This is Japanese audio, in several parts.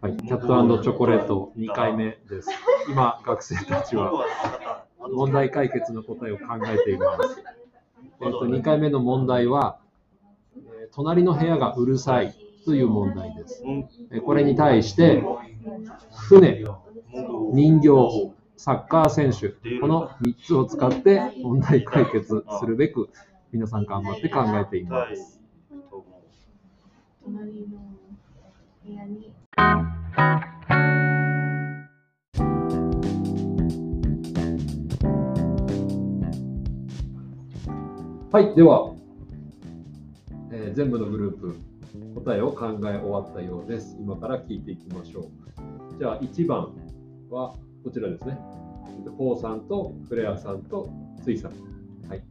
はい、キャットチョコレート2回目です。今、学生たちは問題解決の答えを考えています。えっと、2回目の問題は、え隣の部屋がうるさいという問題です。えこれに対して、船、人形、サッカー選手、この3つを使って問題解決するべく、皆さん頑張って考えています。部屋にはい、では、えー全部のグループ、答えを考え終わったようです。今から聞いていきましょう。じゃあ、1番はこちらですね。ポーさんとフレアさんとスイさん。はい。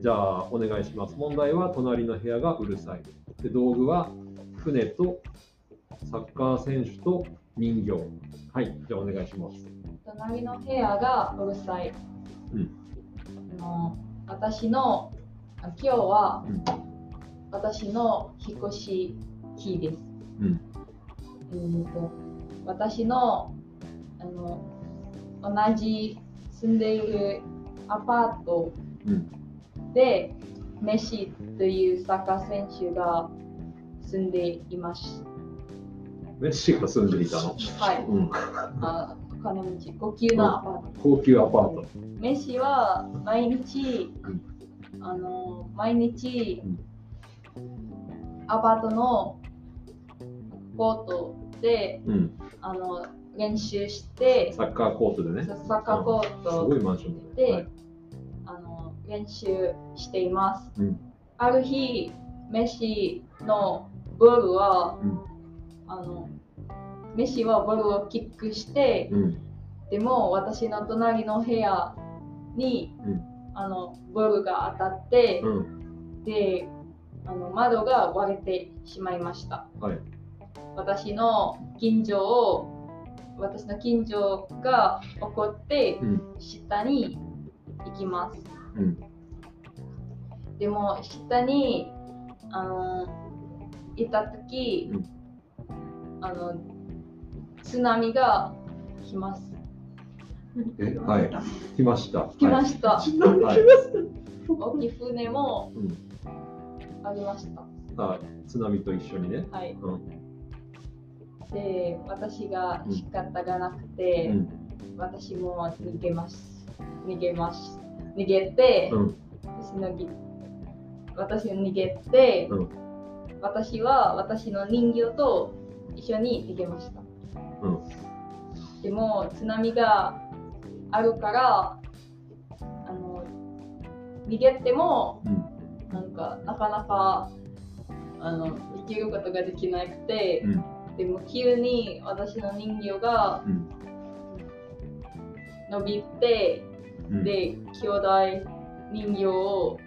じゃあ、お願いします。問題は、隣の部屋がうるさい。で道具は、船とサッカー選手と人形。はい。じゃあ、お願いします。隣の部屋がうるさい。うんあの私のあ今日は、うん私の引っ越し日です。うん。えーと私のあの同じ住んでいるアパートうん。でメッシというサッカー選手が住んでいます。メッシが住んでいたの。はい。うん。あお金持ち、高級なアパート。高級アパート。メッシは毎日、うんあの毎日、うんアパートのコートでうん。あの練習してサッカーコートでね。サッカーコーすトごいマンション。で、はいあの練習しています。うんある日、メッシのボールは、うんあのメッシはボールをキックして、うん。でも私の隣の部屋に、うんあのボールが当たって、うん。であの窓が割れてしまいましたはい。私の近所を私の近所が怒ってうん。下に行きますうん。でも下にあのいた時、うんあの津波が来ますえ、はい。来ました。来ました、はい。大きい船もうん。ありましたあ、津波と一緒にね。はいうん。で私が仕方がなくて、うん。私も逃げます。逃げます。逃げて、うん。私のぎ私が逃げて、うん私は私の人形と一緒に逃げました。も津波があるから、あの逃げてもうん。なんかなかなかあの生きることができなくて、うん。でも急に私の人形がうん。伸びて、うん。で、兄弟人形を、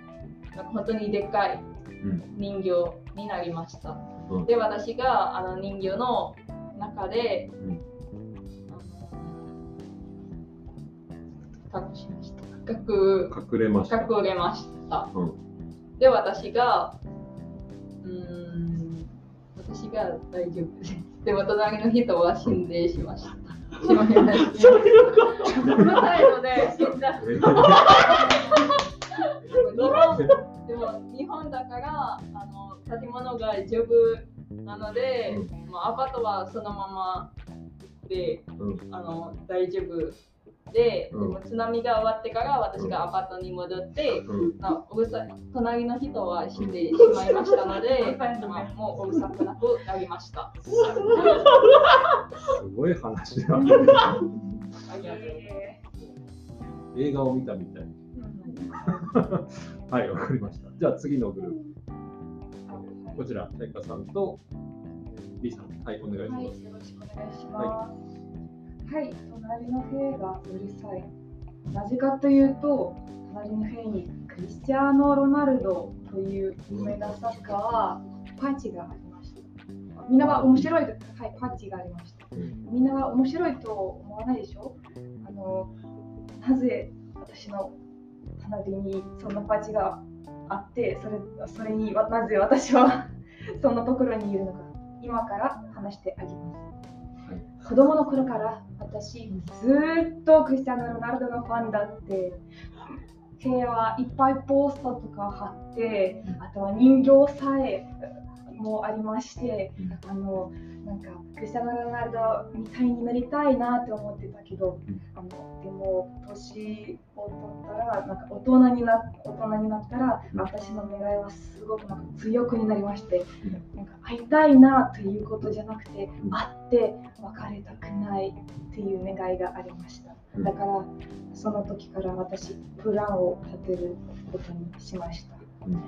なんか本当にでっかいうん。人形になりました。うんで、私があの人形の中で、うん。隠しました。隠隠れました。隠れました。うん。で、私が、うーん、私が大丈夫です。でも、隣の人は死んでしました。しまいました。うるさいので、死んだ。え日本でも日本だからあの建物が丈夫なので、まあ、アパートはそのままでうん。あの大丈夫で,、うんでも津波が終わってから私がアパートに戻って、うん。あうるさい隣の人は死んでしまいましたので、まあ、もううるさくなくなりました。すごい話だ。映画を見たみたい。はい、わかりました。じゃあ次のグループ。こちら、チャイカさんとリさん。はい、お願いしはい、ます。よろしくお願いします。はい、はい隣の部屋がうるさい。なぜかというと、隣の部屋にクリスチャーノ・ロナルドという有名なサッカーはパンチがありました。みんなは面白いと、はい、パンチがありました。みんなは面白いと思わないでしょ？あのなぜ私の隣にそんなパンチがあって、それそれになぜ私は そんなところにいるのか今から話してあげます。はい子供の頃から私ずーっとクリスティアーノ・ロナルドのファンだって部屋はいっぱいポスターとか貼ってあとは人形さえもありましてあのなんかクリスティアーノ・ロナルドみたいになりたいなって思ってたけど、うん。あのでも年を取ったらなんか大人にな大人になったらうん。私の願いはすごくなんか強くになりまして、うん。なんか会いたいなということじゃなくて、うん。会って別れたくないっていう願いがありました。うん。だからその時から私プランを立てることにしました。うん。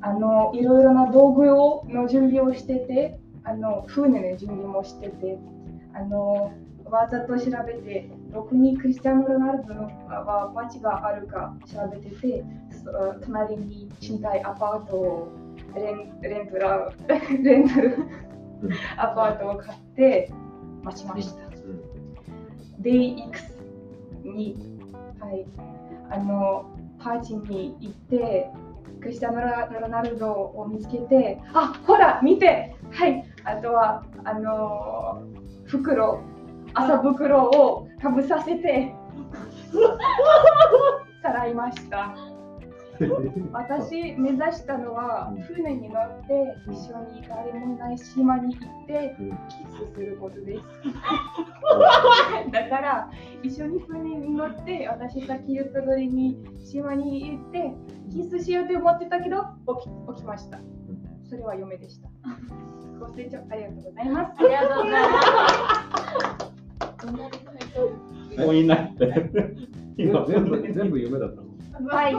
あのいろいろな道具をの準備をしてて、あの船の準備もしてて、あのわざと調べて、どこにクリスティアーノ・ロナルドのあバチがあるか調べてて、そ隣に賃貸アパートをレンレントラレンタルうん。アパートを買って待ちました。Day X に、はい、あのパーティーに行って、クリスティアーノ・ロナルドを見つけて、あほら、見てはい、あとは、あの袋、朝袋をかぶさせて、さらいました。私、目指したのはうん、船に乗って、うん一緒に誰もいない島に行って、うんキスすることです。だから一緒に船に乗って私さっき言った通りに島に行ってキスしようと思ってたけど起き起きました。それは嫁でした。ご清聴ありがとうございます。ありがとうございます。もういないって。今全部全部夢だったの？はい。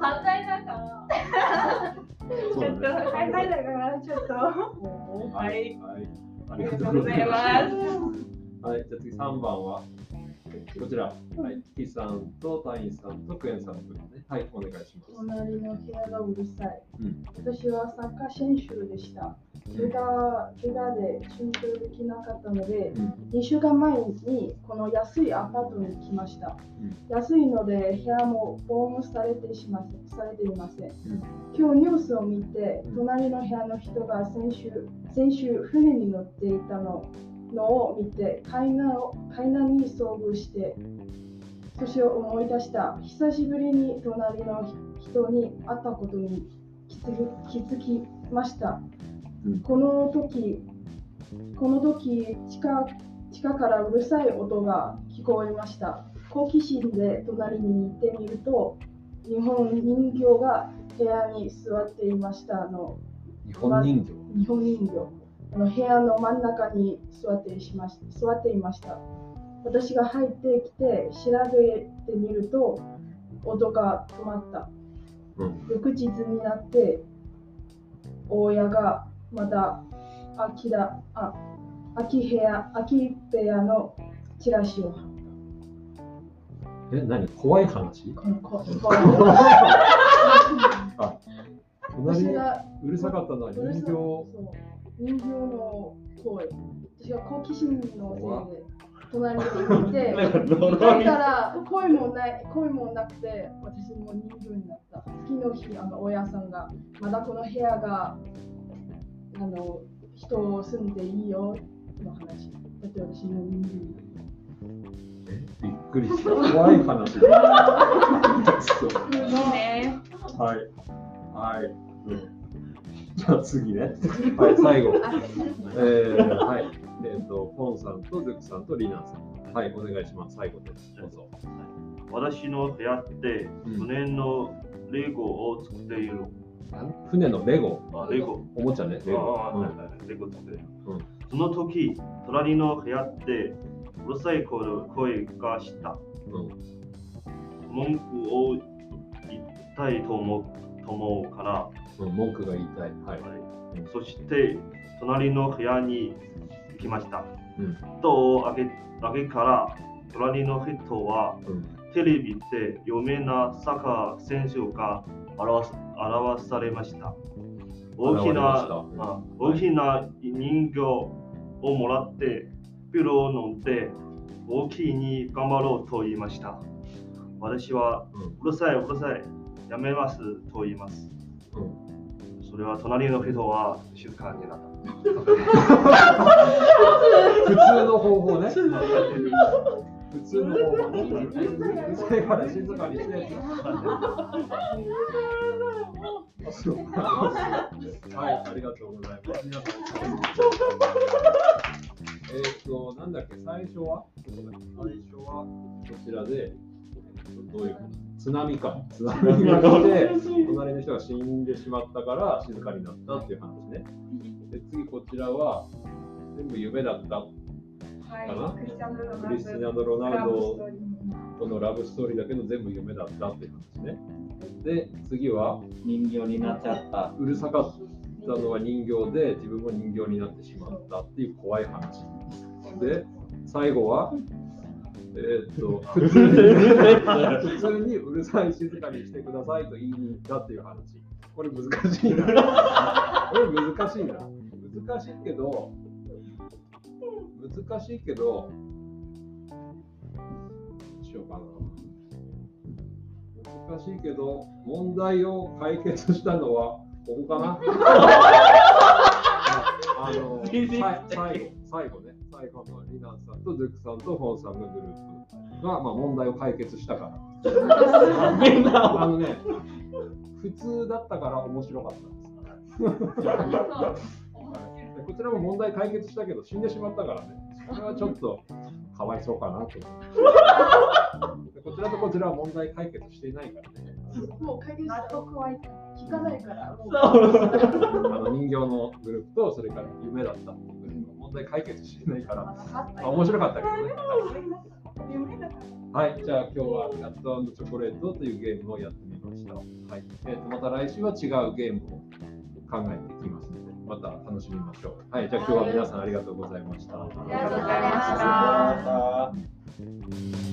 反対だから。ちょっとはいはいだからちょっとはい、はい、ありがとうございま。ますはい、じゃあ次3番は、こちら、はい、キさんとタインさんとクエンさんの分ね。はい、お願いします。隣の部屋がうるさい。うん私はサッカー選手でした。怪我怪我で集中できなかったので、2週間前にこの安いアパートに来ました。うん安いので部屋も防音されてしまされていません。ん今日ニュースを見てうん、隣の部屋の人が先週先週船に乗っていたののを見て、海難を海難に遭遇して、そして思い出した。久しぶりに隣の人に会ったことに気づきました。うんこの時、この時地下、地下からうるさい音が聞こえました。好奇心で隣に行ってみると、日本人形が部屋に座っていましたの。日本人形？日本人形あの部屋の真ん中に座ってしまし座っていました私が入ってきて調べてみると音が止まったうん。翌日になって親がまた空きだあ空き部屋空き部屋のチラシを貼っえ、何？怖い話？たこのここ隣に私がうるさかったのは人形。人形の声。私が好奇心のせいで隣に行 ってだから声もない声もなくて私も人形になった。次の日あの親さんがまだこの部屋があの人を住んでいいよの話だって私の人形にえ、びっくりした。怖い話。そうね。はい。はい。うんじゃあ次ね。はい、最後。えー、はい。えっ、と、ポンさんとズクさんとリナさん。はい、お願いします。最後です。どうぞ。私の部屋ってうん船のレゴを作っている。船のレゴ。あレゴ。おもちゃね、レゴ。ああ、うんはいはいレゴ。うんその時、隣の部屋ってうるさい声声がした。うん文句を言いたいと思うと思うから、うん、文句が言いたい。はい。はいうんそして隣の部屋に行きました。うんドアを開け開けから隣の人はうんテレビで有名なサッカー選手が表す表されました。大きなまあ大きな人形をもらってピローを飲んで大きいに頑張ろうと言いました。私はうるさいうるさいやめますと言います。うんそそれは隣の人は静かになった。普通の方法ね。普通の方法ね。うるさいから静かにして。はい、ありがとうございます。皆さんえっと、なんだっけ、最初は最初はこちらで、どういうこと津波か。津波が来て、隣の人が死んでしまったから静かになったっていう話ね。で、次こちらは、全部夢だった。かな？はい、クリスチャン・ロナクリスティアーノ・ロナウドとのラブストーリーだけど全部夢だったっていう話ね。で、次は、人形になっちゃった。うるさかったのは人形で自分も人形になってしまったっていう怖い話。で、最後は、えーっと普通に普通にうるさい静かにしてくださいと言いに行ったっていう話。これ難しいな。これ難しいな。難しいけど、難しいけど、しようかな。難しいけど、問題を解決したのはここかな。あの最後、最後ね、最後のリナンさんとドゥクさんとフォンさんのグループが、まあ、問題を解決したから。あのね、普通だったから面白かったです。でこちらも問題解決したけど死んでしまったからね、それはちょっとかわいそうかなと思って。で こちらとこちらは問題解決していないからね。もう解決納得はい聞かないから、あの人形のグループとそれから夢だったグループの問題解決してないから、まあ、面白かったけどね。はい、じゃあ今日はキャットチョコレートというゲームをやってみました。はい、えーとまた来週は違うゲームを考えていきますまた楽しみましょう。はい、じゃあ今日は皆さんありがとうございました。ありがとうございました。